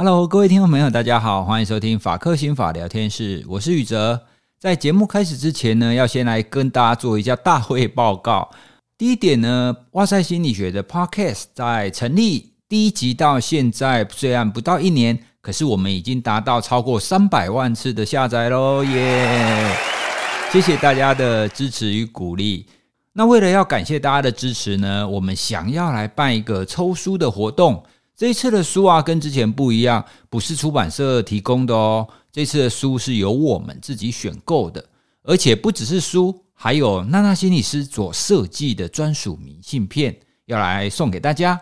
Hello，各位听众朋友，大家好，欢迎收听法克心法聊天室，我是宇哲。在节目开始之前呢，要先来跟大家做一下大会报告。第一点呢，哇塞心理学的 Podcast 在成立第一集到现在，虽然不到一年，可是我们已经达到超过三百万次的下载喽，耶！谢谢大家的支持与鼓励。那为了要感谢大家的支持呢，我们想要来办一个抽书的活动。这一次的书啊，跟之前不一样，不是出版社提供的哦。这次的书是由我们自己选购的，而且不只是书，还有娜娜心理师所设计的专属明信片要来送给大家。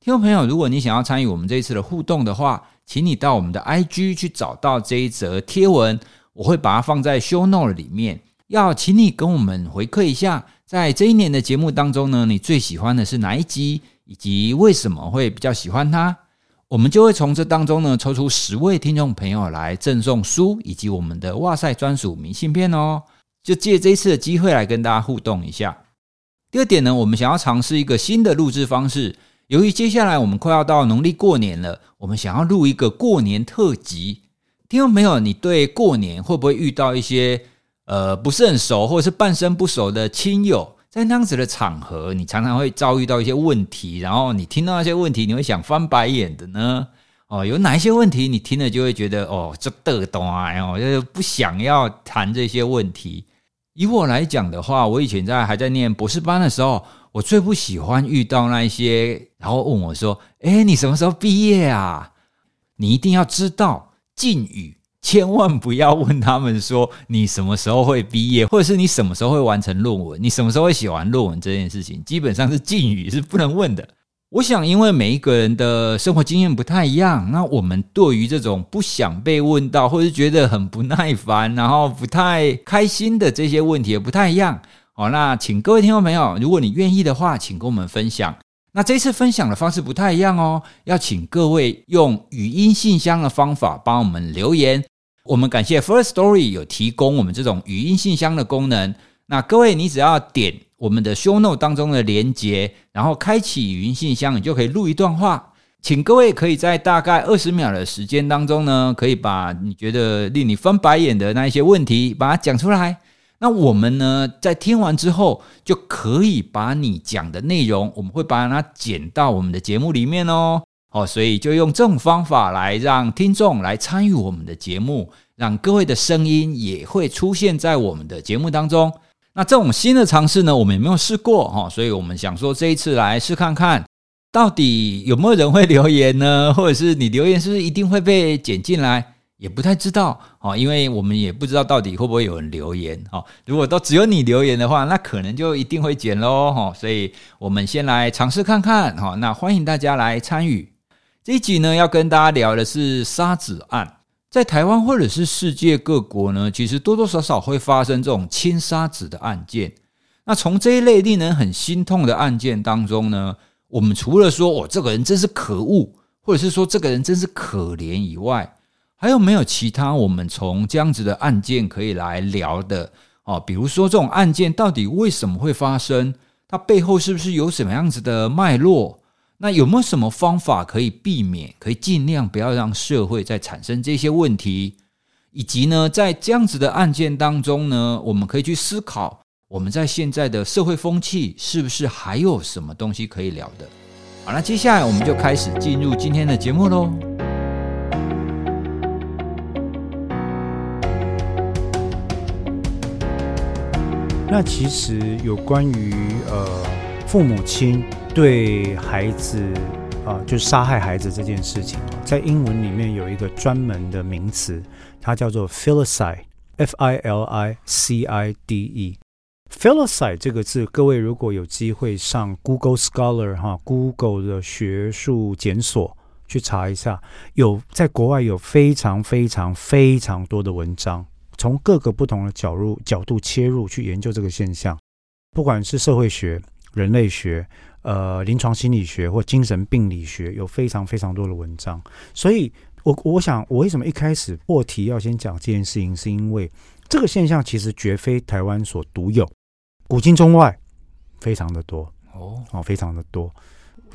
听众朋友，如果你想要参与我们这一次的互动的话，请你到我们的 IG 去找到这一则贴文，我会把它放在 Show Note 里面。要请你跟我们回馈一下，在这一年的节目当中呢，你最喜欢的是哪一集？以及为什么会比较喜欢它，我们就会从这当中呢抽出十位听众朋友来赠送书以及我们的哇塞专属明信片哦。就借这一次的机会来跟大家互动一下。第二点呢，我们想要尝试一个新的录制方式。由于接下来我们快要到农历过年了，我们想要录一个过年特辑。听众朋友，你对过年会不会遇到一些呃不是很熟或者是半生不熟的亲友？在那样子的场合，你常常会遭遇到一些问题，然后你听到那些问题，你会想翻白眼的呢？哦，有哪一些问题你听了就会觉得哦，这得懂啊，哦，就是不想要谈这些问题。以我来讲的话，我以前在还在念博士班的时候，我最不喜欢遇到那一些，然后问我说：“诶，你什么时候毕业啊？”你一定要知道敬语。千万不要问他们说你什么时候会毕业，或者是你什么时候会完成论文，你什么时候会写完论文这件事情，基本上是禁语，是不能问的。我想，因为每一个人的生活经验不太一样，那我们对于这种不想被问到，或是觉得很不耐烦，然后不太开心的这些问题也不太一样。好，那请各位听众朋友，如果你愿意的话，请跟我们分享。那这次分享的方式不太一样哦，要请各位用语音信箱的方法帮我们留言。我们感谢 First Story 有提供我们这种语音信箱的功能。那各位，你只要点我们的 Show Note 当中的连接，然后开启语音信箱，你就可以录一段话。请各位可以在大概二十秒的时间当中呢，可以把你觉得令你翻白眼的那一些问题，把它讲出来。那我们呢，在听完之后，就可以把你讲的内容，我们会把它剪到我们的节目里面哦。哦，所以就用这种方法来让听众来参与我们的节目，让各位的声音也会出现在我们的节目当中。那这种新的尝试呢，我们也没有试过哈，所以我们想说这一次来试看看，到底有没有人会留言呢？或者是你留言是不是一定会被剪进来？也不太知道哦，因为我们也不知道到底会不会有人留言哦。如果都只有你留言的话，那可能就一定会剪喽哈。所以我们先来尝试看看哈。那欢迎大家来参与。这一集呢，要跟大家聊的是杀子案。在台湾或者是世界各国呢，其实多多少少会发生这种亲杀子的案件。那从这一类令人很心痛的案件当中呢，我们除了说“哦，这个人真是可恶”，或者是说“这个人真是可怜”以外，还有没有其他我们从这样子的案件可以来聊的？哦，比如说这种案件到底为什么会发生？它背后是不是有什么样子的脉络？那有没有什么方法可以避免，可以尽量不要让社会再产生这些问题？以及呢，在这样子的案件当中呢，我们可以去思考，我们在现在的社会风气是不是还有什么东西可以聊的？好，那接下来我们就开始进入今天的节目喽。那其实有关于呃父母亲。对孩子啊，就是杀害孩子这件事情，在英文里面有一个专门的名词，它叫做 filicide，F-I-L-I-C-I-D-E。filicide 这个字，各位如果有机会上 Google Scholar 哈，Google 的学术检索去查一下，有在国外有非常非常非常多的文章，从各个不同的角入角度切入去研究这个现象，不管是社会学、人类学。呃，临床心理学或精神病理学有非常非常多的文章，所以我我想，我为什么一开始破题要先讲这件事情，是因为这个现象其实绝非台湾所独有，古今中外非常的多哦，哦，非常的多。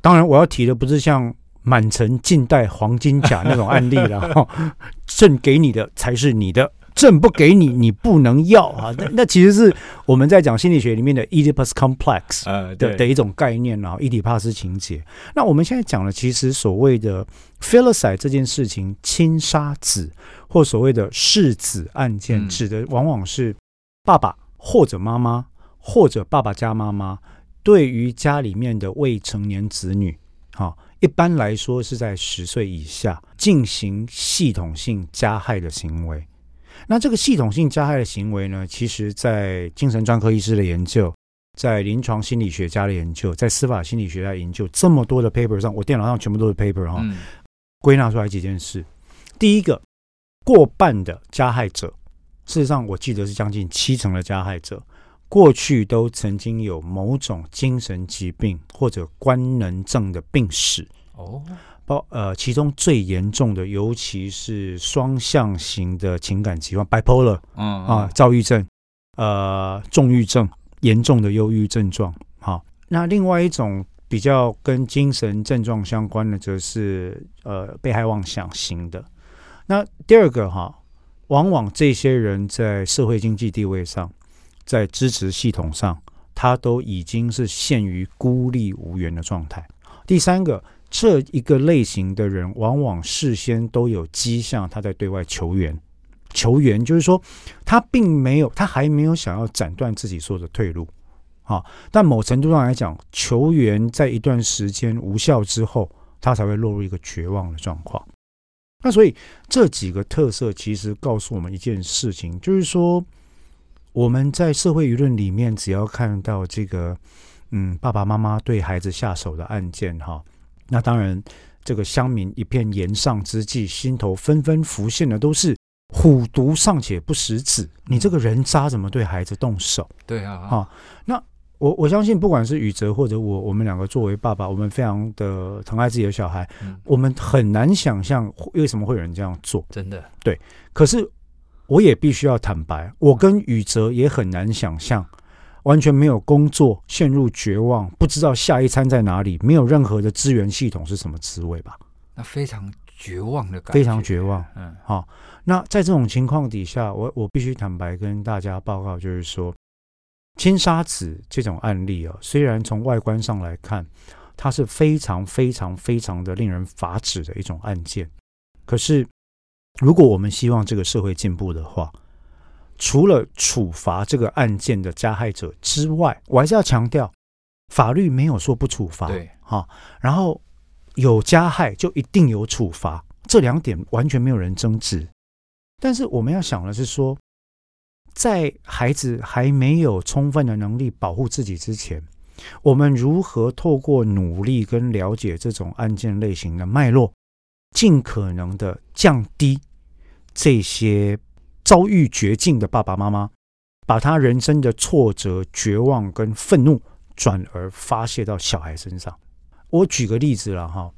当然，我要提的不是像满城尽带黄金甲那种案例了哈，朕给你的才是你的。朕不给你，你不能要啊！那那其实是我们在讲心理学里面的 Oedipus complex 的的一种概念啊，伊底帕斯情节。那我们现在讲的，其实所谓的 Filicide 这件事情，亲杀子或所谓的弑子案件，指的往往是爸爸或者妈妈或者爸爸加妈妈对于家里面的未成年子女，哈，一般来说是在十岁以下进行系统性加害的行为。那这个系统性加害的行为呢，其实，在精神专科医师的研究，在临床心理学家的研究，在司法心理学家的研究，这么多的 paper 上，我电脑上全部都是 paper 哈，归纳出来几件事。第一个，过半的加害者，事实上我记得是将近七成的加害者，过去都曾经有某种精神疾病或者官能症的病史哦。包呃，其中最严重的，尤其是双向型的情感疾患，bipolar，嗯啊，躁郁症，呃，重郁症，严重的忧郁症状。好，那另外一种比较跟精神症状相关的，则是呃，被害妄想型的。那第二个哈，往往这些人在社会经济地位上，在支持系统上，他都已经是陷于孤立无援的状态。第三个。这一个类型的人，往往事先都有迹象，他在对外求援。求援就是说，他并没有，他还没有想要斩断自己所有的退路，啊，但某程度上来讲，求援在一段时间无效之后，他才会落入一个绝望的状况。那所以这几个特色其实告诉我们一件事情，就是说我们在社会舆论里面，只要看到这个，嗯，爸爸妈妈对孩子下手的案件，哈。那当然，这个乡民一片言上之际，心头纷纷浮现的都是“虎毒尚且不食子”，你这个人渣怎么对孩子动手？对啊，啊，那我我相信，不管是宇哲或者我，我们两个作为爸爸，我们非常的疼爱自己的小孩，嗯、我们很难想象为什么会有人这样做。真的，对。可是我也必须要坦白，我跟宇哲也很难想象。完全没有工作，陷入绝望，不知道下一餐在哪里，没有任何的资源系统是什么滋味吧？那非常绝望的感觉，非常绝望。嗯，好。那在这种情况底下，我我必须坦白跟大家报告，就是说，青沙子这种案例啊，虽然从外观上来看，它是非常非常非常的令人发指的一种案件，可是如果我们希望这个社会进步的话，除了处罚这个案件的加害者之外，我还是要强调，法律没有说不处罚，对，哈。然后有加害就一定有处罚，这两点完全没有人争执。但是我们要想的是说，在孩子还没有充分的能力保护自己之前，我们如何透过努力跟了解这种案件类型的脉络，尽可能的降低这些。遭遇绝境的爸爸妈妈，把他人生的挫折、绝望跟愤怒，转而发泄到小孩身上。我举个例子了哈，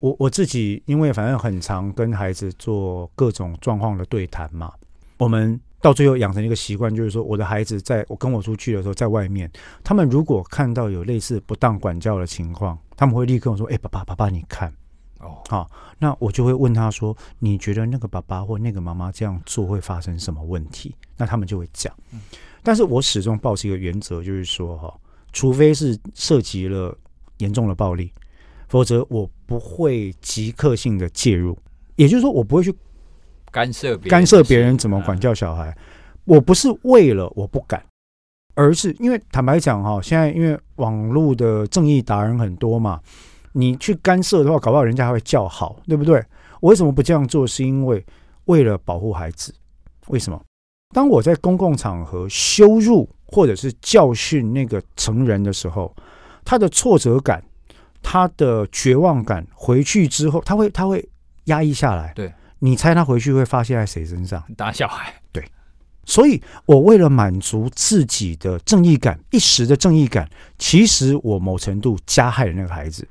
我我自己因为反正很常跟孩子做各种状况的对谈嘛，我们到最后养成一个习惯，就是说我的孩子在我跟我出去的时候，在外面，他们如果看到有类似不当管教的情况，他们会立刻说：“哎，爸爸，爸爸，你看。”哦，好，那我就会问他说：“你觉得那个爸爸或那个妈妈这样做会发生什么问题？”那他们就会讲。但是我始终抱持一个原则，就是说，哈，除非是涉及了严重的暴力，否则我不会即刻性的介入。也就是说，我不会去干涉干涉别人怎么管教小孩。我不是为了我不敢，而是因为坦白讲，哈，现在因为网络的正义达人很多嘛。你去干涉的话，搞不好人家还会叫好，对不对？我为什么不这样做？是因为为了保护孩子。为什么？当我在公共场合羞辱或者是教训那个成人的时候，他的挫折感、他的绝望感，回去之后他会他会压抑下来。对，你猜他回去会发泄在谁身上？打小孩。对，所以我为了满足自己的正义感，一时的正义感，其实我某程度加害了那个孩子。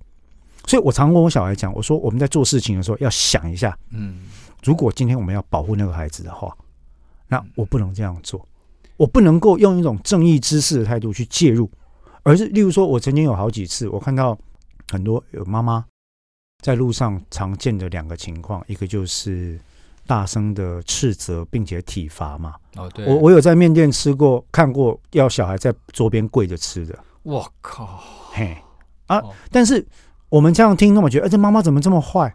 所以我常跟我小孩讲，我说我们在做事情的时候要想一下，嗯，如果今天我们要保护那个孩子的话，那我不能这样做，我不能够用一种正义之士的态度去介入，而是例如说，我曾经有好几次，我看到很多有妈妈在路上常见的两个情况，一个就是大声的斥责并且体罚嘛。哦，对，我我有在面店吃过，看过要小孩在桌边跪着吃的。我靠，嘿啊！但是我们这样听，那么觉得，哎，这妈妈怎么这么坏？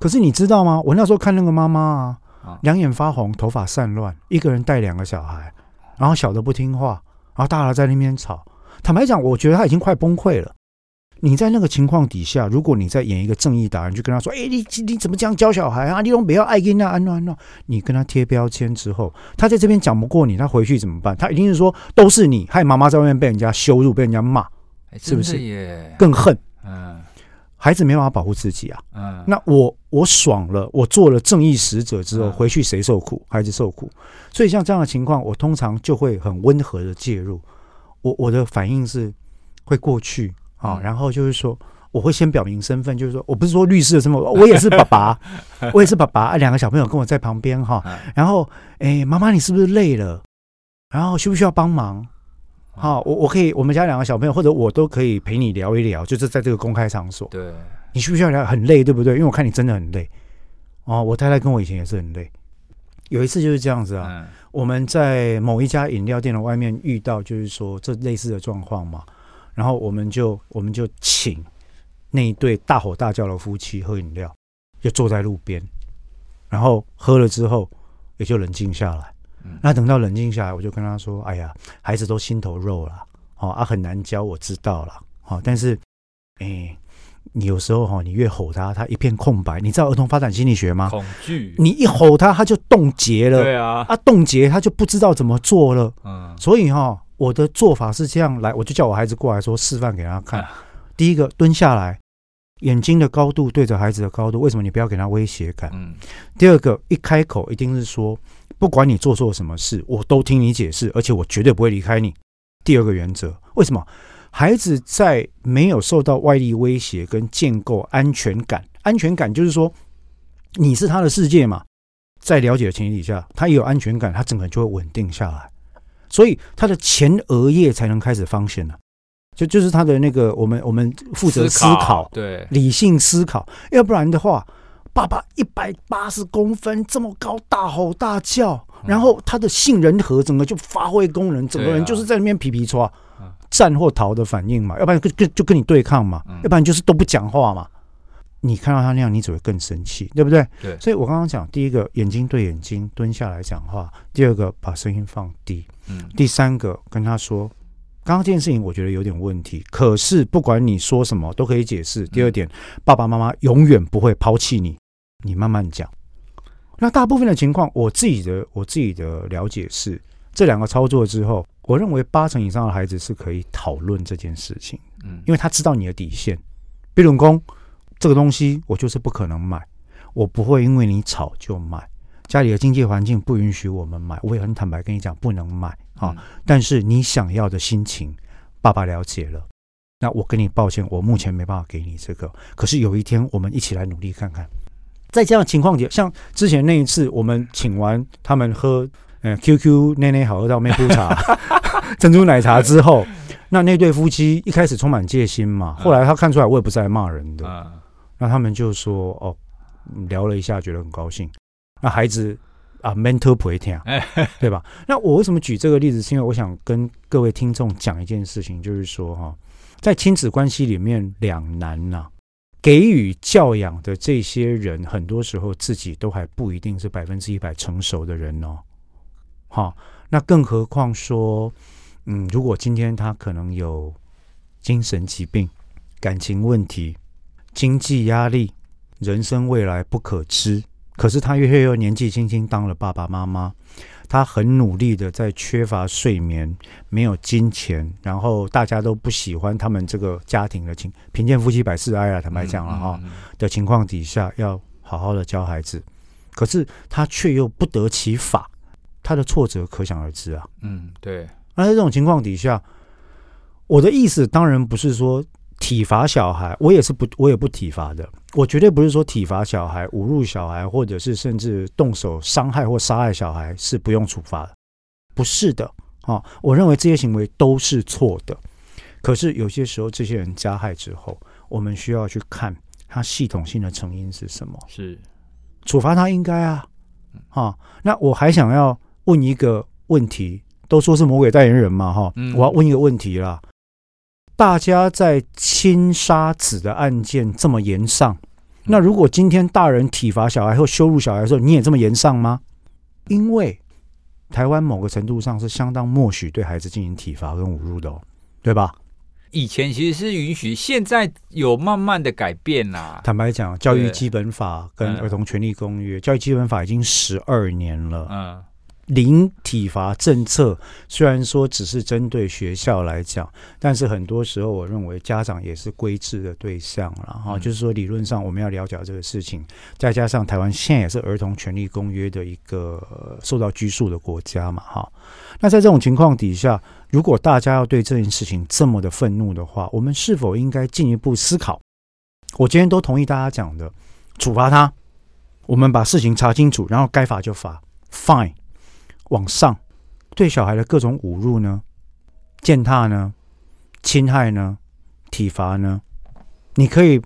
可是你知道吗？我那时候看那个妈妈啊，两眼发红，头发散乱，一个人带两个小孩，然后小的不听话，然后大的在那边吵。坦白讲，我觉得他已经快崩溃了。你在那个情况底下，如果你在演一个正义达人，就跟他说：“哎，你你怎么这样教小孩啊？你都不要爱跟那安诺安诺。”你跟他贴标签之后，他在这边讲不过你，他回去怎么办？他一定是说：“都是你害妈妈在外面被人家羞辱，被人家骂，是不是？更恨。”嗯，孩子没办法保护自己啊。嗯，那我我爽了，我做了正义使者之后，回去谁受苦？孩子受苦。所以像这样的情况，我通常就会很温和的介入。我我的反应是会过去啊，然后就是说，我会先表明身份，就是说我不是说律师的身份，我也是爸爸，我也是爸爸，两个小朋友跟我在旁边哈，然后哎，妈妈你是不是累了？然后需不需要帮忙？好，我我可以，我们家两个小朋友或者我都可以陪你聊一聊，就是在这个公开场所。对，你需不需要聊？很累，对不对？因为我看你真的很累。哦，我太太跟我以前也是很累。有一次就是这样子啊，嗯、我们在某一家饮料店的外面遇到，就是说这类似的状况嘛，然后我们就我们就请那一对大吼大叫的夫妻喝饮料，就坐在路边，然后喝了之后也就冷静下来。嗯、那等到冷静下来，我就跟他说：“哎呀，孩子都心头肉了，哦啊很难教，我知道了，好、哦，但是，哎。”你有时候哈，你越吼他，他一片空白。你知道儿童发展心理学吗？恐惧。你一吼他，他就冻结了。对啊，啊，冻结他就不知道怎么做了。嗯。所以哈，我的做法是这样来，我就叫我孩子过来说示范给他看。第一个，蹲下来，眼睛的高度对着孩子的高度。为什么你不要给他威胁感？嗯。第二个，一开口一定是说，不管你做错什么事，我都听你解释，而且我绝对不会离开你。第二个原则，为什么？孩子在没有受到外力威胁跟建构安全感，安全感就是说你是他的世界嘛，在了解的前提底下，他也有安全感，他整个人就会稳定下来，所以他的前额叶才能开始放线了，就就是他的那个我们我们负责思考，对，理性思考，要不然的话，爸爸一百八十公分这么高，大吼大叫，然后他的杏仁核整个就发挥功能，整个人就是在那边皮皮剉。战或逃的反应嘛，要不然跟跟就跟你对抗嘛，要不然就是都不讲话嘛。你看到他那样，你只会更生气，对不对？对。所以我刚刚讲，第一个眼睛对眼睛蹲下来讲话，第二个把声音放低，嗯，第三个跟他说，刚刚这件事情我觉得有点问题，可是不管你说什么都可以解释。第二点，爸爸妈妈永远不会抛弃你，你慢慢讲。那大部分的情况，我自己的我自己的了解是，这两个操作之后。我认为八成以上的孩子是可以讨论这件事情，嗯，因为他知道你的底线。比如说，这个东西我就是不可能买，我不会因为你吵就买。家里的经济环境不允许我们买，我也很坦白跟你讲不能买啊。但是你想要的心情，爸爸了解了。那我跟你抱歉，我目前没办法给你这个。可是有一天，我们一起来努力看看。在这样的情况下，像之前那一次，我们请完他们喝。嗯，QQ 奶奶好喝到妹夫茶，珍珠奶茶之后，那那对夫妻一开始充满戒心嘛，后来他看出来我也不是来骂人的，那他们就说哦，聊了一下，觉得很高兴。那孩子啊，mental 不会听，对吧？那我为什么举这个例子？是因为我想跟各位听众讲一件事情，就是说哈，在亲子关系里面两难呐，给予教养的这些人，很多时候自己都还不一定是百分之一百成熟的人哦。好，那更何况说，嗯，如果今天他可能有精神疾病、感情问题、经济压力、人生未来不可知，可是他又又年纪轻轻当了爸爸妈妈，他很努力的在缺乏睡眠、没有金钱，然后大家都不喜欢他们这个家庭的情，贫贱夫妻百事哀啊，坦白讲了哈的情况底下，要好好的教孩子，可是他却又不得其法。他的挫折可想而知啊。嗯，对。那在这种情况底下，我的意思当然不是说体罚小孩，我也是不，我也不体罚的。我绝对不是说体罚小孩、侮辱小孩，或者是甚至动手伤害或杀害小孩是不用处罚的，不是的。啊，我认为这些行为都是错的。可是有些时候，这些人加害之后，我们需要去看他系统性的成因是什么？是处罚他应该啊，哈。那我还想要问一个问题，都说是魔鬼代言人嘛，哈。我要问一个问题啦。大家在亲杀子的案件这么严上，那如果今天大人体罚小孩或羞辱小孩的时候，你也这么严上吗？因为台湾某个程度上是相当默许对孩子进行体罚跟侮辱的哦，对吧？以前其实是允许，现在有慢慢的改变啦。坦白讲，教育基本法跟儿童权利公约，教育基本法已经十二年了。嗯。零体罚政策虽然说只是针对学校来讲，但是很多时候我认为家长也是规制的对象了哈。就是说理论上我们要了解这个事情，再加上台湾现在也是儿童权利公约的一个受到拘束的国家嘛哈。那在这种情况底下，如果大家要对这件事情这么的愤怒的话，我们是否应该进一步思考？我今天都同意大家讲的，处罚他，我们把事情查清楚，然后该罚就罚，fine。往上，对小孩的各种侮辱呢、践踏呢、侵害呢、体罚呢，你可以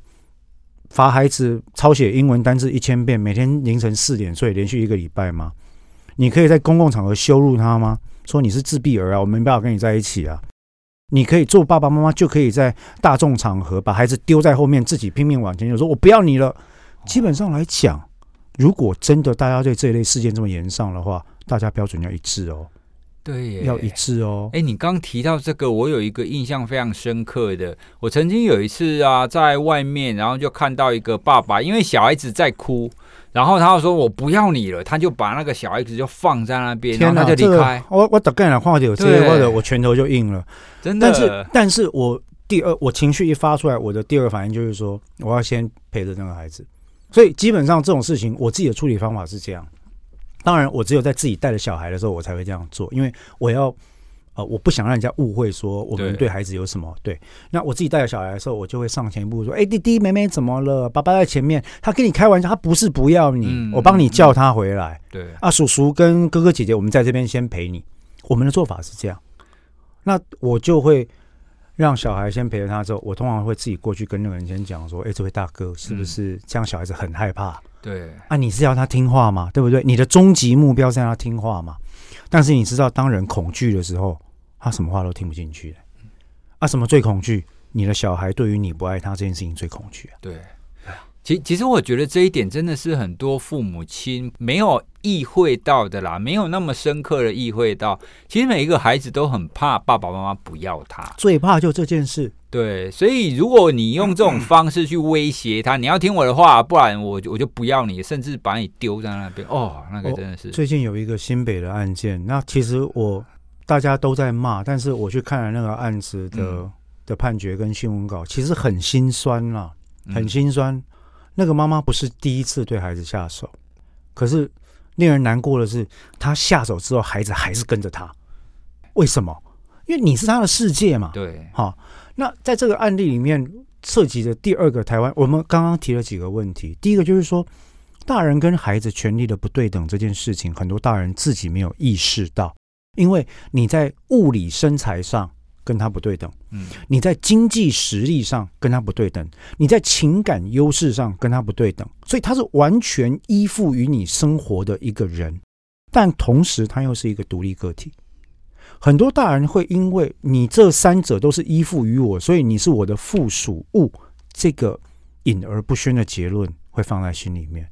罚孩子抄写英文单字一千遍，每天凌晨四点睡，连续一个礼拜吗？你可以在公共场合羞辱他吗？说你是自闭儿啊，我没办法跟你在一起啊。你可以做爸爸妈妈，就可以在大众场合把孩子丢在后面，自己拼命往前，就说我不要你了。基本上来讲，如果真的大家对这一类事件这么严上的话，大家标准要一致哦，对，要一致哦。哎，你刚提到这个，我有一个印象非常深刻的。我曾经有一次啊，在外面，然后就看到一个爸爸，因为小孩子在哭，然后他就说：“我不要你了。”他就把那个小孩子就放在那边，然后他就离开。我我大概来话有这些，或者我拳头就硬了，真的。但是，但是我第二，我情绪一发出来，我的第二反应就是说，我要先陪着那个孩子。所以，基本上这种事情，我自己的处理方法是这样。当然，我只有在自己带着小孩的时候，我才会这样做，因为我要，呃，我不想让人家误会说我们对孩子有什么。对，那我自己带着小孩的时候，我就会上前一步说：“哎，弟弟妹妹怎么了？爸爸在前面，他跟你开玩笑，他不是不要你，嗯、我帮你叫他回来。对，啊，叔叔跟哥哥姐姐，我们在这边先陪你。我们的做法是这样，那我就会让小孩先陪着他之后，我通常会自己过去跟那个人先讲说：“哎，这位大哥是不是这样？小孩子很害怕。”对啊，你是要他听话吗？对不对？你的终极目标是让他听话吗？但是你知道，当人恐惧的时候，他什么话都听不进去。啊，什么最恐惧？你的小孩对于你不爱他这件事情最恐惧啊。对。其其实我觉得这一点真的是很多父母亲没有意会到的啦，没有那么深刻的意会到。其实每一个孩子都很怕爸爸妈妈不要他，最怕就这件事。对，所以如果你用这种方式去威胁他，你要听我的话，不然我我就不要你，甚至把你丢在那边。哦，那个真的是。最近有一个新北的案件，那其实我大家都在骂，但是我去看了那个案子的、嗯、的判决跟新闻稿，其实很心酸啦，很心酸。嗯那个妈妈不是第一次对孩子下手，可是令人难过的是，她下手之后，孩子还是跟着她。为什么？因为你是他的世界嘛。对，好。那在这个案例里面涉及的第二个台湾，我们刚刚提了几个问题。第一个就是说，大人跟孩子权利的不对等这件事情，很多大人自己没有意识到，因为你在物理身材上。跟他不对等，嗯，你在经济实力上跟他不对等，你在情感优势上跟他不对等，所以他是完全依附于你生活的一个人，但同时他又是一个独立个体。很多大人会因为你这三者都是依附于我，所以你是我的附属物，这个隐而不宣的结论会放在心里面。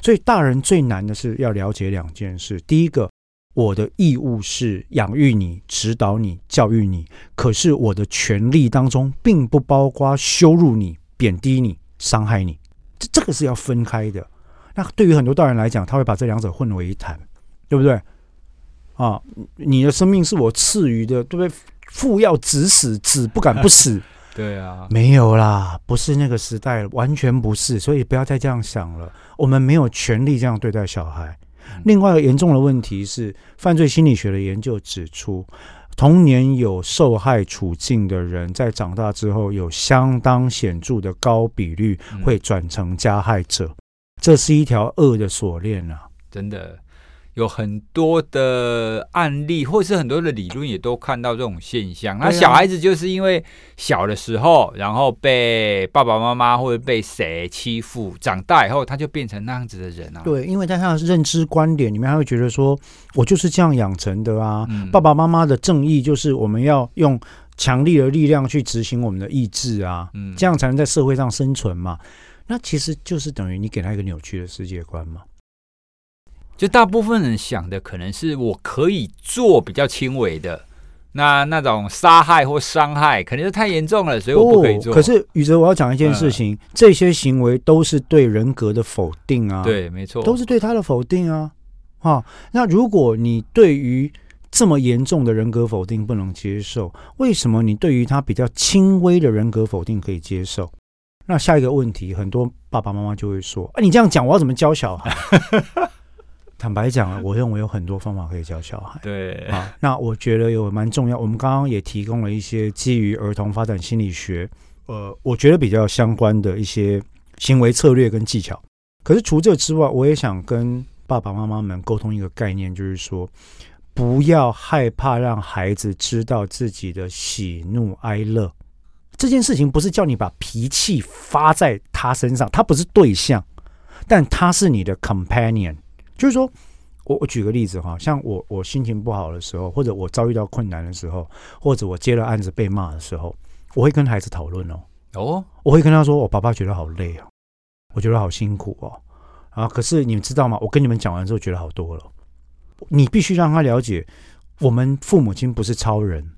所以大人最难的是要了解两件事，第一个。我的义务是养育你、指导你、教育你，可是我的权利当中并不包括羞辱你、贬低你、伤害你，这这个是要分开的。那对于很多大人来讲，他会把这两者混为一谈，对不对？啊，你的生命是我赐予的，对不对？父要子死，子不敢不死。对啊，没有啦，不是那个时代，完全不是。所以不要再这样想了，我们没有权利这样对待小孩。另外一个严重的问题是，犯罪心理学的研究指出，童年有受害处境的人，在长大之后有相当显著的高比率会转成加害者，这是一条恶的锁链啊！真的，有很多的案例，或是很多的理论，也都看到这种现象。那小孩子就是因为小的时候，然后被爸爸妈妈或者被谁欺负，长大以后他就变成那样子的人啊。对，因为在他的认知观点里面，他会觉得说，我就是这样养成的啊。嗯、爸爸妈妈的正义就是我们要用强力的力量去执行我们的意志啊，嗯、这样才能在社会上生存嘛。那其实就是等于你给他一个扭曲的世界观嘛。就大部分人想的可能是我可以做比较轻微的，那那种杀害或伤害肯定是太严重了，所以我不可以做。哦、可是宇哲，我要讲一件事情，嗯、这些行为都是对人格的否定啊。对，没错，都是对他的否定啊。啊，那如果你对于这么严重的人格否定不能接受，为什么你对于他比较轻微的人格否定可以接受？那下一个问题，很多爸爸妈妈就会说：“啊，你这样讲，我要怎么教小孩？”坦白讲啊，我认为有很多方法可以教小孩。对啊，那我觉得有蛮重要。我们刚刚也提供了一些基于儿童发展心理学，呃，我觉得比较相关的一些行为策略跟技巧。可是除这之外，我也想跟爸爸妈妈们沟通一个概念，就是说，不要害怕让孩子知道自己的喜怒哀乐。这件事情不是叫你把脾气发在他身上，他不是对象，但他是你的 companion。就是说，我我举个例子哈，像我我心情不好的时候，或者我遭遇到困难的时候，或者我接了案子被骂的时候，我会跟孩子讨论哦。哦，我会跟他说，我爸爸觉得好累哦，我觉得好辛苦哦。啊，可是你们知道吗？我跟你们讲完之后，觉得好多了。你必须让他了解，我们父母亲不是超人。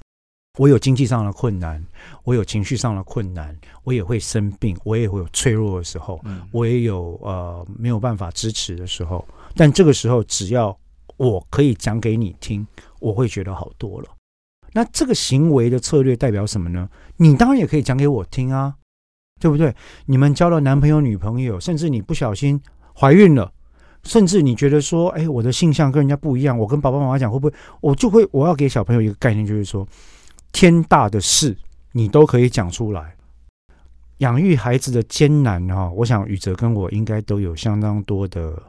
我有经济上的困难，我有情绪上的困难，我也会生病，我也会有脆弱的时候，我也有呃没有办法支持的时候。但这个时候，只要我可以讲给你听，我会觉得好多了。那这个行为的策略代表什么呢？你当然也可以讲给我听啊，对不对？你们交了男朋友、女朋友，甚至你不小心怀孕了，甚至你觉得说，哎，我的性向跟人家不一样，我跟爸爸妈妈讲会不会？我就会，我要给小朋友一个概念，就是说，天大的事你都可以讲出来。养育孩子的艰难哈，我想宇哲跟我应该都有相当多的。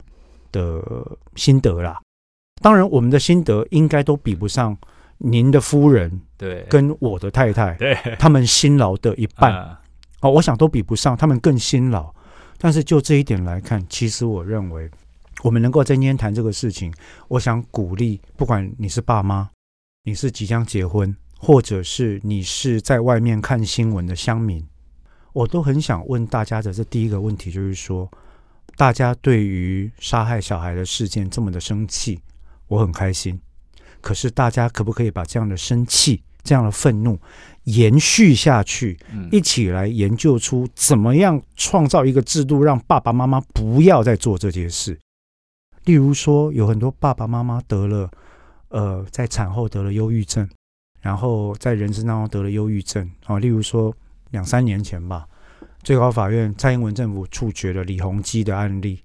的心得啦，当然我们的心得应该都比不上您的夫人对，跟我的太太对，他们辛劳的一半哦，我想都比不上，他们更辛劳。但是就这一点来看，其实我认为我们能够在今天谈这个事情，我想鼓励，不管你是爸妈，你是即将结婚，或者是你是在外面看新闻的乡民，我都很想问大家的这第一个问题，就是说。大家对于杀害小孩的事件这么的生气，我很开心。可是大家可不可以把这样的生气、这样的愤怒延续下去？一起来研究出怎么样创造一个制度，让爸爸妈妈不要再做这件事。例如说，有很多爸爸妈妈得了，呃，在产后得了忧郁症，然后在人生当中得了忧郁症啊。例如说，两三年前吧。最高法院蔡英文政府处决了李鸿基的案例，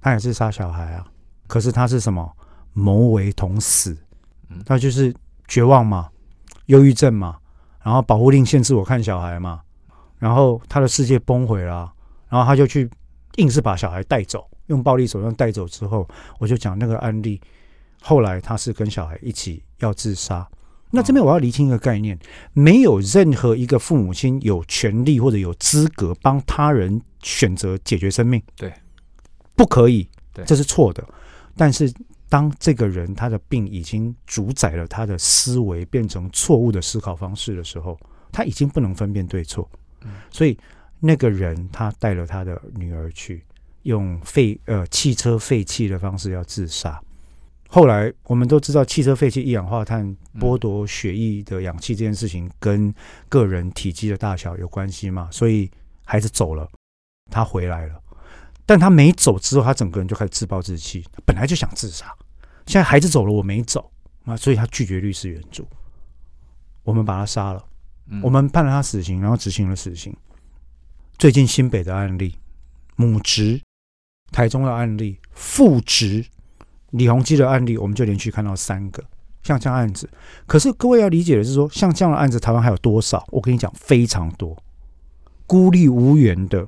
他也是杀小孩啊，可是他是什么？谋为同死，他就是绝望嘛，忧郁症嘛，然后保护令限制我看小孩嘛，然后他的世界崩毁了，然后他就去硬是把小孩带走，用暴力手段带走之后，我就讲那个案例，后来他是跟小孩一起要自杀。那这边我要厘清一个概念，没有任何一个父母亲有权利或者有资格帮他人选择解决生命，对，不可以，这是错的。但是当这个人他的病已经主宰了他的思维，变成错误的思考方式的时候，他已经不能分辨对错。所以那个人他带了他的女儿去用废呃汽车废弃的方式要自杀。后来我们都知道，汽车废气一氧化碳剥夺血液的氧气这件事情跟个人体积的大小有关系嘛？所以孩子走了，他回来了，但他没走之后，他整个人就开始自暴自弃，本来就想自杀。现在孩子走了，我没走啊，所以他拒绝律师援助，我们把他杀了，我们判了他死刑，然后执行了死刑。最近新北的案例，母职；台中的案例，父职。李鸿基的案例，我们就连续看到三个像这样案子。可是各位要理解的是说，像这样的案子，台湾还有多少？我跟你讲，非常多。孤立无援的，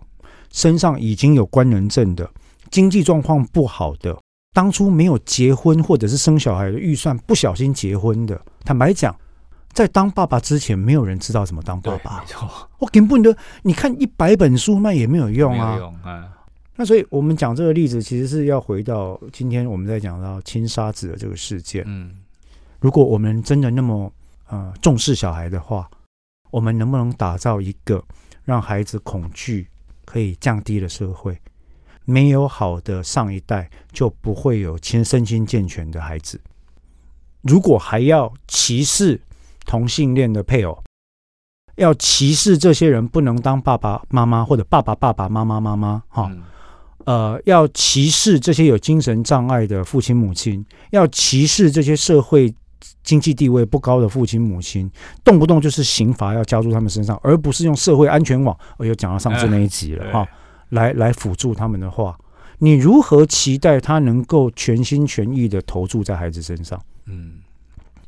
身上已经有官能症的，经济状况不好的，当初没有结婚或者是生小孩的预算，不小心结婚的。坦白讲，在当爸爸之前，没有人知道怎么当爸爸。没错，我根本的，你看一百本书，那也没有用啊。用啊。那所以我们讲这个例子，其实是要回到今天我们在讲到亲沙子的这个事件。嗯，如果我们真的那么呃重视小孩的话，我们能不能打造一个让孩子恐惧可以降低的社会？没有好的上一代，就不会有亲身心健全的孩子。如果还要歧视同性恋的配偶，要歧视这些人不能当爸爸妈妈或者爸爸爸爸妈妈妈妈，哈。嗯呃，要歧视这些有精神障碍的父亲母亲，要歧视这些社会经济地位不高的父亲母亲，动不动就是刑罚要加入他们身上，而不是用社会安全网。我又讲到上次那一集了哈、呃，来来辅助他们的话，你如何期待他能够全心全意的投注在孩子身上？嗯，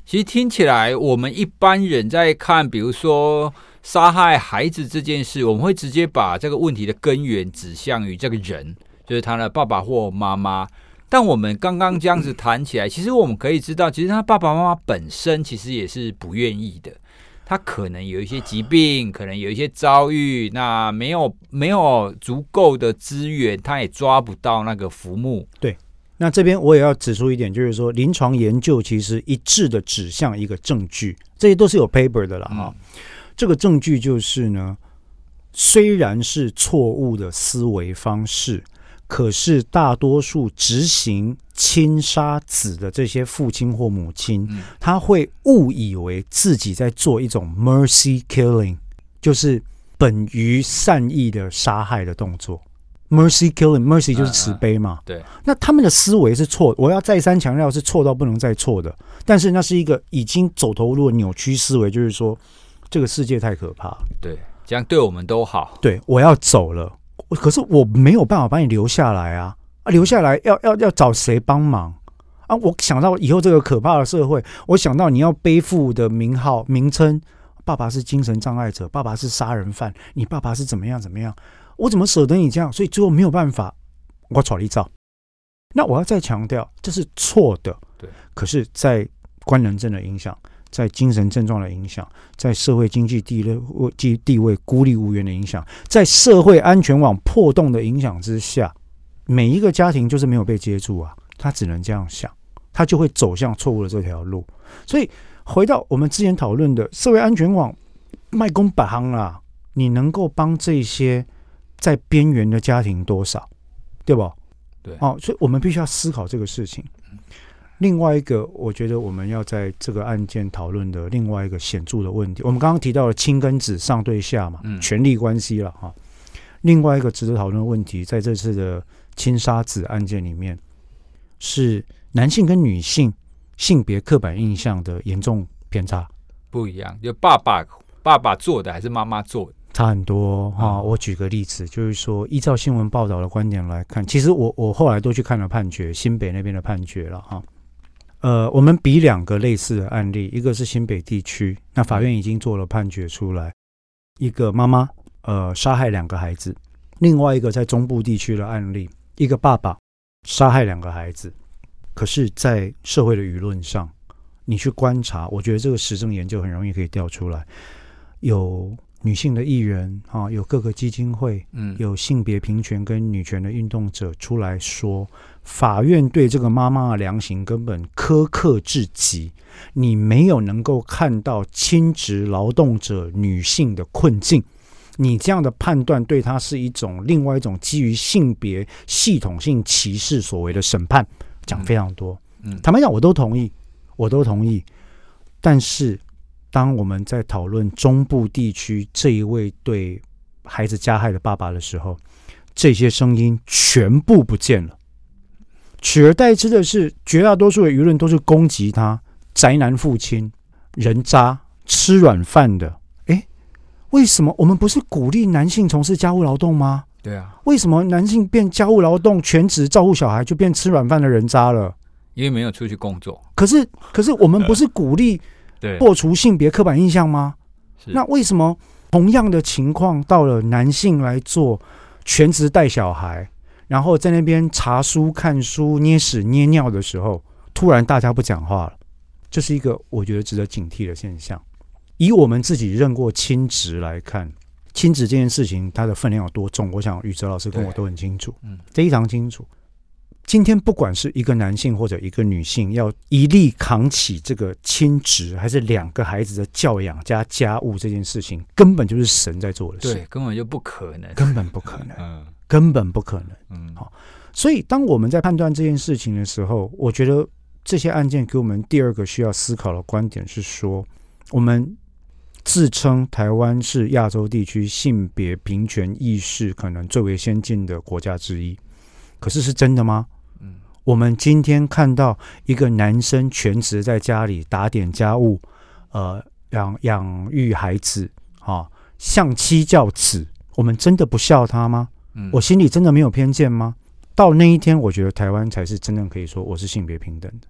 其实听起来，我们一般人在看，比如说。杀害孩子这件事，我们会直接把这个问题的根源指向于这个人，就是他的爸爸或妈妈。但我们刚刚这样子谈起来，其实我们可以知道，其实他爸爸妈妈本身其实也是不愿意的。他可能有一些疾病，可能有一些遭遇，那没有没有足够的资源，他也抓不到那个浮木。对，那这边我也要指出一点，就是说临床研究其实一致的指向一个证据，这些都是有 paper 的了哈。嗯这个证据就是呢，虽然是错误的思维方式，可是大多数执行亲杀子的这些父亲或母亲，他会误以为自己在做一种 mercy killing，就是本于善意的杀害的动作。mercy killing，mercy 就是慈悲嘛。对。那他们的思维是错，我要再三强调是错到不能再错的。但是那是一个已经走投无路的扭曲思维，就是说。这个世界太可怕，对，这样对我们都好。对，我要走了，可是我没有办法把你留下来啊！啊，留下来要要要找谁帮忙啊？我想到以后这个可怕的社会，我想到你要背负的名号名称，爸爸是精神障碍者，爸爸是杀人犯，你爸爸是怎么样怎么样？我怎么舍得你这样？所以最后没有办法，我找一遭。那我要再强调，这是错的。对，可是，在官能症的影响。在精神症状的影响，在社会经济地位地地位孤立无援的影响，在社会安全网破洞的影响之下，每一个家庭就是没有被接住啊，他只能这样想，他就会走向错误的这条路。所以回到我们之前讨论的社会安全网，卖公百行啊，你能够帮这些在边缘的家庭多少，对不？对，哦，所以我们必须要思考这个事情。另外一个，我觉得我们要在这个案件讨论的另外一个显著的问题，我们刚刚提到了亲跟子上对下嘛，权力关系了哈。另外一个值得讨论的问题，在这次的亲杀子案件里面，是男性跟女性性别刻板印象的严重偏差不一样，就爸爸爸爸做的还是妈妈做的差很多哈。我举个例子，就是说依照新闻报道的观点来看，其实我我后来都去看了判决，新北那边的判决了哈。呃，我们比两个类似的案例，一个是新北地区，那法院已经做了判决出来，一个妈妈呃杀害两个孩子；另外一个在中部地区的案例，一个爸爸杀害两个孩子。可是，在社会的舆论上，你去观察，我觉得这个实证研究很容易可以调出来，有。女性的艺人啊，有各个基金会，嗯，有性别平权跟女权的运动者出来说，法院对这个妈妈的量刑根本苛刻至极。你没有能够看到亲职劳动者女性的困境，你这样的判断对她是一种另外一种基于性别系统性歧视所谓的审判，讲非常多。嗯，坦白讲，我都同意，我都同意，但是。当我们在讨论中部地区这一位对孩子加害的爸爸的时候，这些声音全部不见了，取而代之的是绝大多数的舆论都是攻击他宅男父亲、人渣、吃软饭的。诶，为什么我们不是鼓励男性从事家务劳动吗？对啊，为什么男性变家务劳动、全职照顾小孩就变吃软饭的人渣了？因为没有出去工作。可是，可是我们不是鼓励。破除性别刻板印象吗？那为什么同样的情况到了男性来做全职带小孩，然后在那边查书、看书、捏屎捏尿的时候，突然大家不讲话了，这是一个我觉得值得警惕的现象。以我们自己认过亲职来看，亲职这件事情它的分量有多重，我想宇哲老师跟我都很清楚，嗯，非常清楚。今天不管是一个男性或者一个女性，要一力扛起这个亲职，还是两个孩子的教养加家务这件事情，根本就是神在做的事，对，根本就不可能，根本不可能，嗯，根本不可能，嗯，好，所以当我们在判断这件事情的时候，我觉得这些案件给我们第二个需要思考的观点是说，我们自称台湾是亚洲地区性别平权意识可能最为先进的国家之一，可是是真的吗？我们今天看到一个男生全职在家里打点家务，呃，养养育孩子，啊，相妻教子，我们真的不笑他吗？嗯，我心里真的没有偏见吗？到那一天，我觉得台湾才是真正可以说我是性别平等的。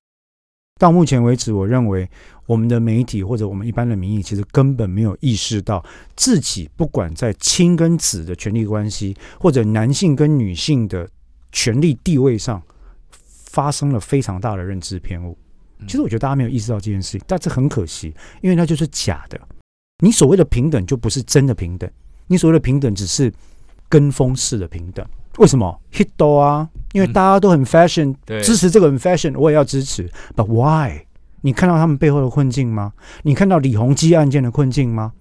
到目前为止，我认为我们的媒体或者我们一般的民意，其实根本没有意识到自己不管在亲跟子的权利关系，或者男性跟女性的权利地位上。发生了非常大的认知偏误。其实我觉得大家没有意识到这件事情，但这很可惜，因为那就是假的。你所谓的平等就不是真的平等，你所谓的平等只是跟风式的平等。为什么 h i t o 啊，因为大家都很 fashion，支持这个很 fashion，我也要支持。But why？你看到他们背后的困境吗？你看到李洪基案件的困境吗？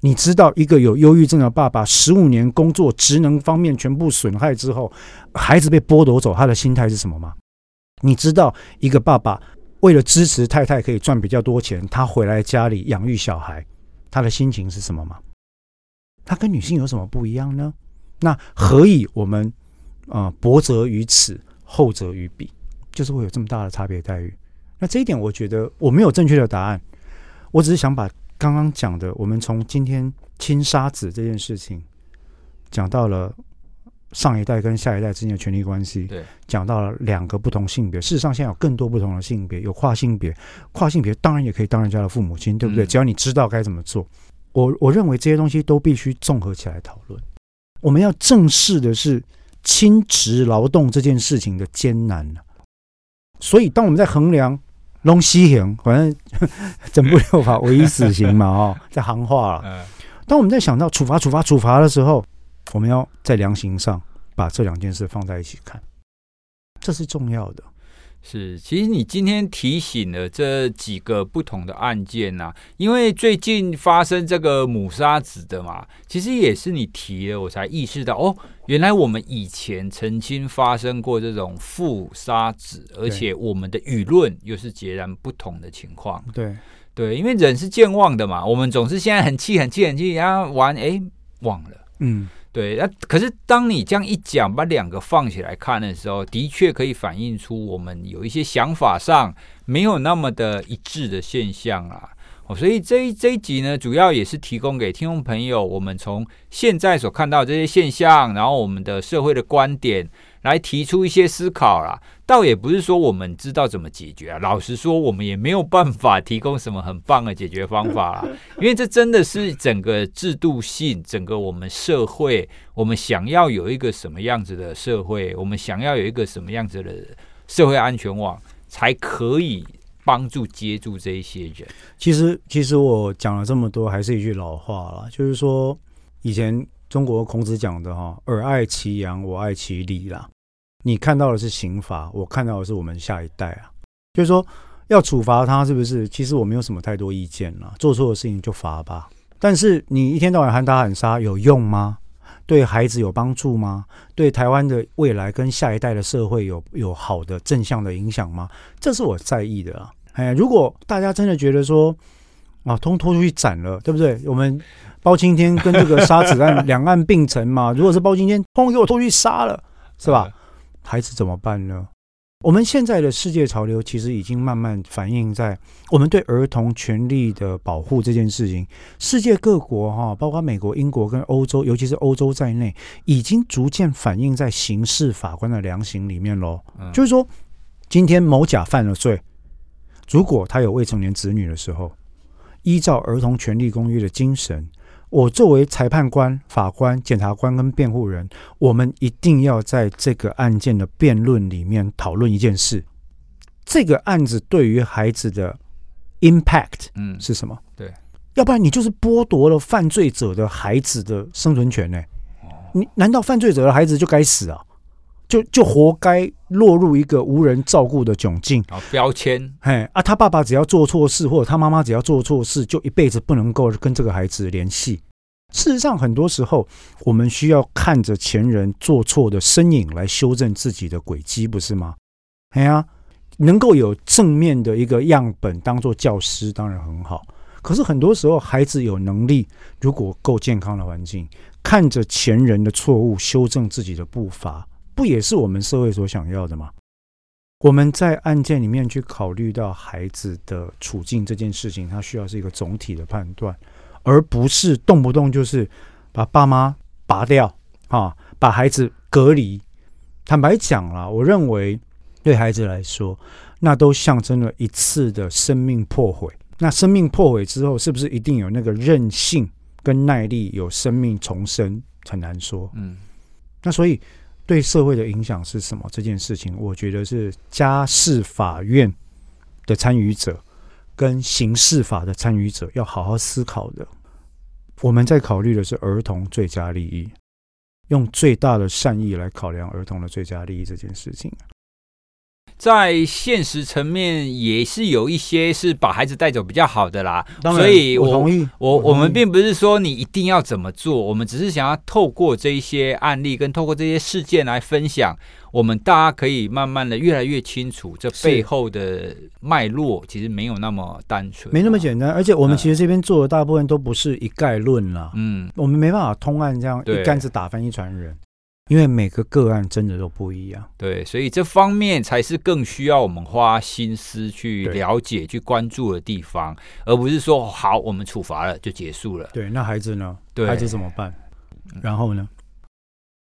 你知道一个有忧郁症的爸爸，十五年工作职能方面全部损害之后，孩子被剥夺走，他的心态是什么吗？你知道一个爸爸为了支持太太可以赚比较多钱，他回来家里养育小孩，他的心情是什么吗？他跟女性有什么不一样呢？那何以我们啊薄则于此，厚则于彼，就是会有这么大的差别待遇？那这一点我觉得我没有正确的答案，我只是想把刚刚讲的，我们从今天亲沙子这件事情讲到了。上一代跟下一代之间的权力关系，对，讲到了两个不同性别。事实上，现在有更多不同的性别，有跨性别，跨性别当然也可以当人家的父母亲，对不对？只要你知道该怎么做，我我认为这些东西都必须综合起来讨论。我们要正视的是亲职劳动这件事情的艰难。所以，当我们在衡量龙西行，反正 整部六法唯一死刑嘛，哦，在行话了。当我们在想到处罚、处罚、处罚的时候，我们要在量刑上把这两件事放在一起看，这是重要的。是，其实你今天提醒了这几个不同的案件呐、啊，因为最近发生这个母杀子的嘛，其实也是你提了，我才意识到哦，原来我们以前曾经发生过这种父杀子，而且我们的舆论又是截然不同的情况。对对，因为人是健忘的嘛，我们总是现在很气、很气、很气，然后玩哎忘了，嗯。对，那可是当你这样一讲，把两个放起来看的时候，的确可以反映出我们有一些想法上没有那么的一致的现象啊。哦，所以这一这一集呢，主要也是提供给听众朋友，我们从现在所看到这些现象，然后我们的社会的观点。来提出一些思考啦，倒也不是说我们知道怎么解决啊。老实说，我们也没有办法提供什么很棒的解决方法啦，因为这真的是整个制度性，整个我们社会，我们想要有一个什么样子的社会，我们想要有一个什么样子的社会安全网，才可以帮助接住这一些人。其实，其实我讲了这么多，还是一句老话啦，就是说以前。中国孔子讲的哈，尔爱其羊，我爱其礼啦。你看到的是刑罚，我看到的是我们下一代啊。就是说要处罚他，是不是？其实我没有什么太多意见了，做错的事情就罚吧。但是你一天到晚喊打喊杀有用吗？对孩子有帮助吗？对台湾的未来跟下一代的社会有有好的正向的影响吗？这是我在意的啊。哎，如果大家真的觉得说啊，通拖出去斩了，对不对？我们。包青天跟这个杀子案 两岸并存嘛？如果是包青天，通给我拖去杀了，是吧？孩子怎么办呢？我们现在的世界潮流其实已经慢慢反映在我们对儿童权利的保护这件事情。世界各国哈，包括美国、英国跟欧洲，尤其是欧洲在内，已经逐渐反映在刑事法官的量刑里面喽。就是说，今天某甲犯了罪，如果他有未成年子女的时候，依照儿童权利公约的精神。我作为裁判官、法官、检察官跟辩护人，我们一定要在这个案件的辩论里面讨论一件事：这个案子对于孩子的 impact，嗯，是什么？对，要不然你就是剥夺了犯罪者的孩子的生存权呢？你难道犯罪者的孩子就该死啊？就就活该落入一个无人照顾的窘境啊！标签，嘿啊！他爸爸只要做错事，或者他妈妈只要做错事，就一辈子不能够跟这个孩子联系。事实上，很多时候我们需要看着前人做错的身影来修正自己的轨迹，不是吗？哎呀，能够有正面的一个样本当做教师，当然很好。可是很多时候，孩子有能力，如果够健康的环境，看着前人的错误，修正自己的步伐。不也是我们社会所想要的吗？我们在案件里面去考虑到孩子的处境这件事情，它需要是一个总体的判断，而不是动不动就是把爸妈拔掉啊，把孩子隔离。坦白讲啦，我认为对孩子来说，那都象征了一次的生命破毁。那生命破毁之后，是不是一定有那个韧性跟耐力，有生命重生？很难说。嗯，那所以。对社会的影响是什么？这件事情，我觉得是家事法院的参与者跟刑事法的参与者要好好思考的。我们在考虑的是儿童最佳利益，用最大的善意来考量儿童的最佳利益这件事情。在现实层面也是有一些是把孩子带走比较好的啦，所以我同意。我我，我们并不是说你一定要怎么做，我们只是想要透过这一些案例跟透过这些事件来分享，我们大家可以慢慢的越来越清楚这背后的脉络，其实没有那么单纯，没那么简单。而且我们其实这边做的大部分都不是一概论了，嗯，我们没办法通案这样一竿子打翻一船人。因为每个个案真的都不一样，对，所以这方面才是更需要我们花心思去了解、去关注的地方，而不是说好我们处罚了就结束了。对，那孩子呢？对，孩子怎么办？然后呢？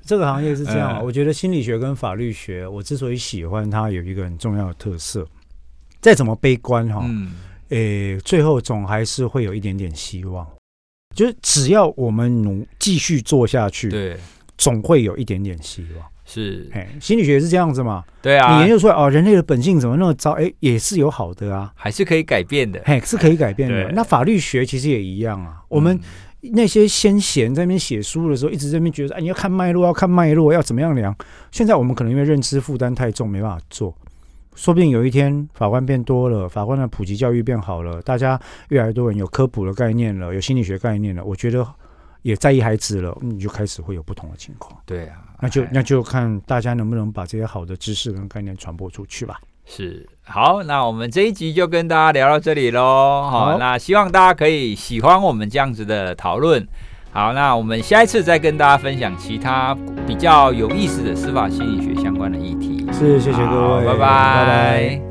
这个行业是这样，我觉得心理学跟法律学，我之所以喜欢它，有一个很重要的特色，再怎么悲观哈，嗯，诶，最后总还是会有一点点希望，就是只要我们努继续做下去，对。总会有一点点希望，是，嘿，心理学是这样子嘛？对啊，你研究出来哦，人类的本性怎么那么糟？哎，也是有好的啊，还是可以改变的，嘿，是可以改变的。那法律学其实也一样啊。我们那些先贤在那边写书的时候，一直在那边觉得，哎，你要看脉络，要看脉络，要怎么样量？现在我们可能因为认知负担太重，没办法做。说不定有一天法官变多了，法官的普及教育变好了，大家越来越多人有科普的概念了，有心理学概念了，我觉得。也在意孩子了，你就开始会有不同的情况。对啊，那就那就看大家能不能把这些好的知识跟概念传播出去吧。是，好，那我们这一集就跟大家聊到这里喽。好，那希望大家可以喜欢我们这样子的讨论。好，那我们下一次再跟大家分享其他比较有意思的司法心理学相关的议题。是，谢谢各位，拜拜，拜拜。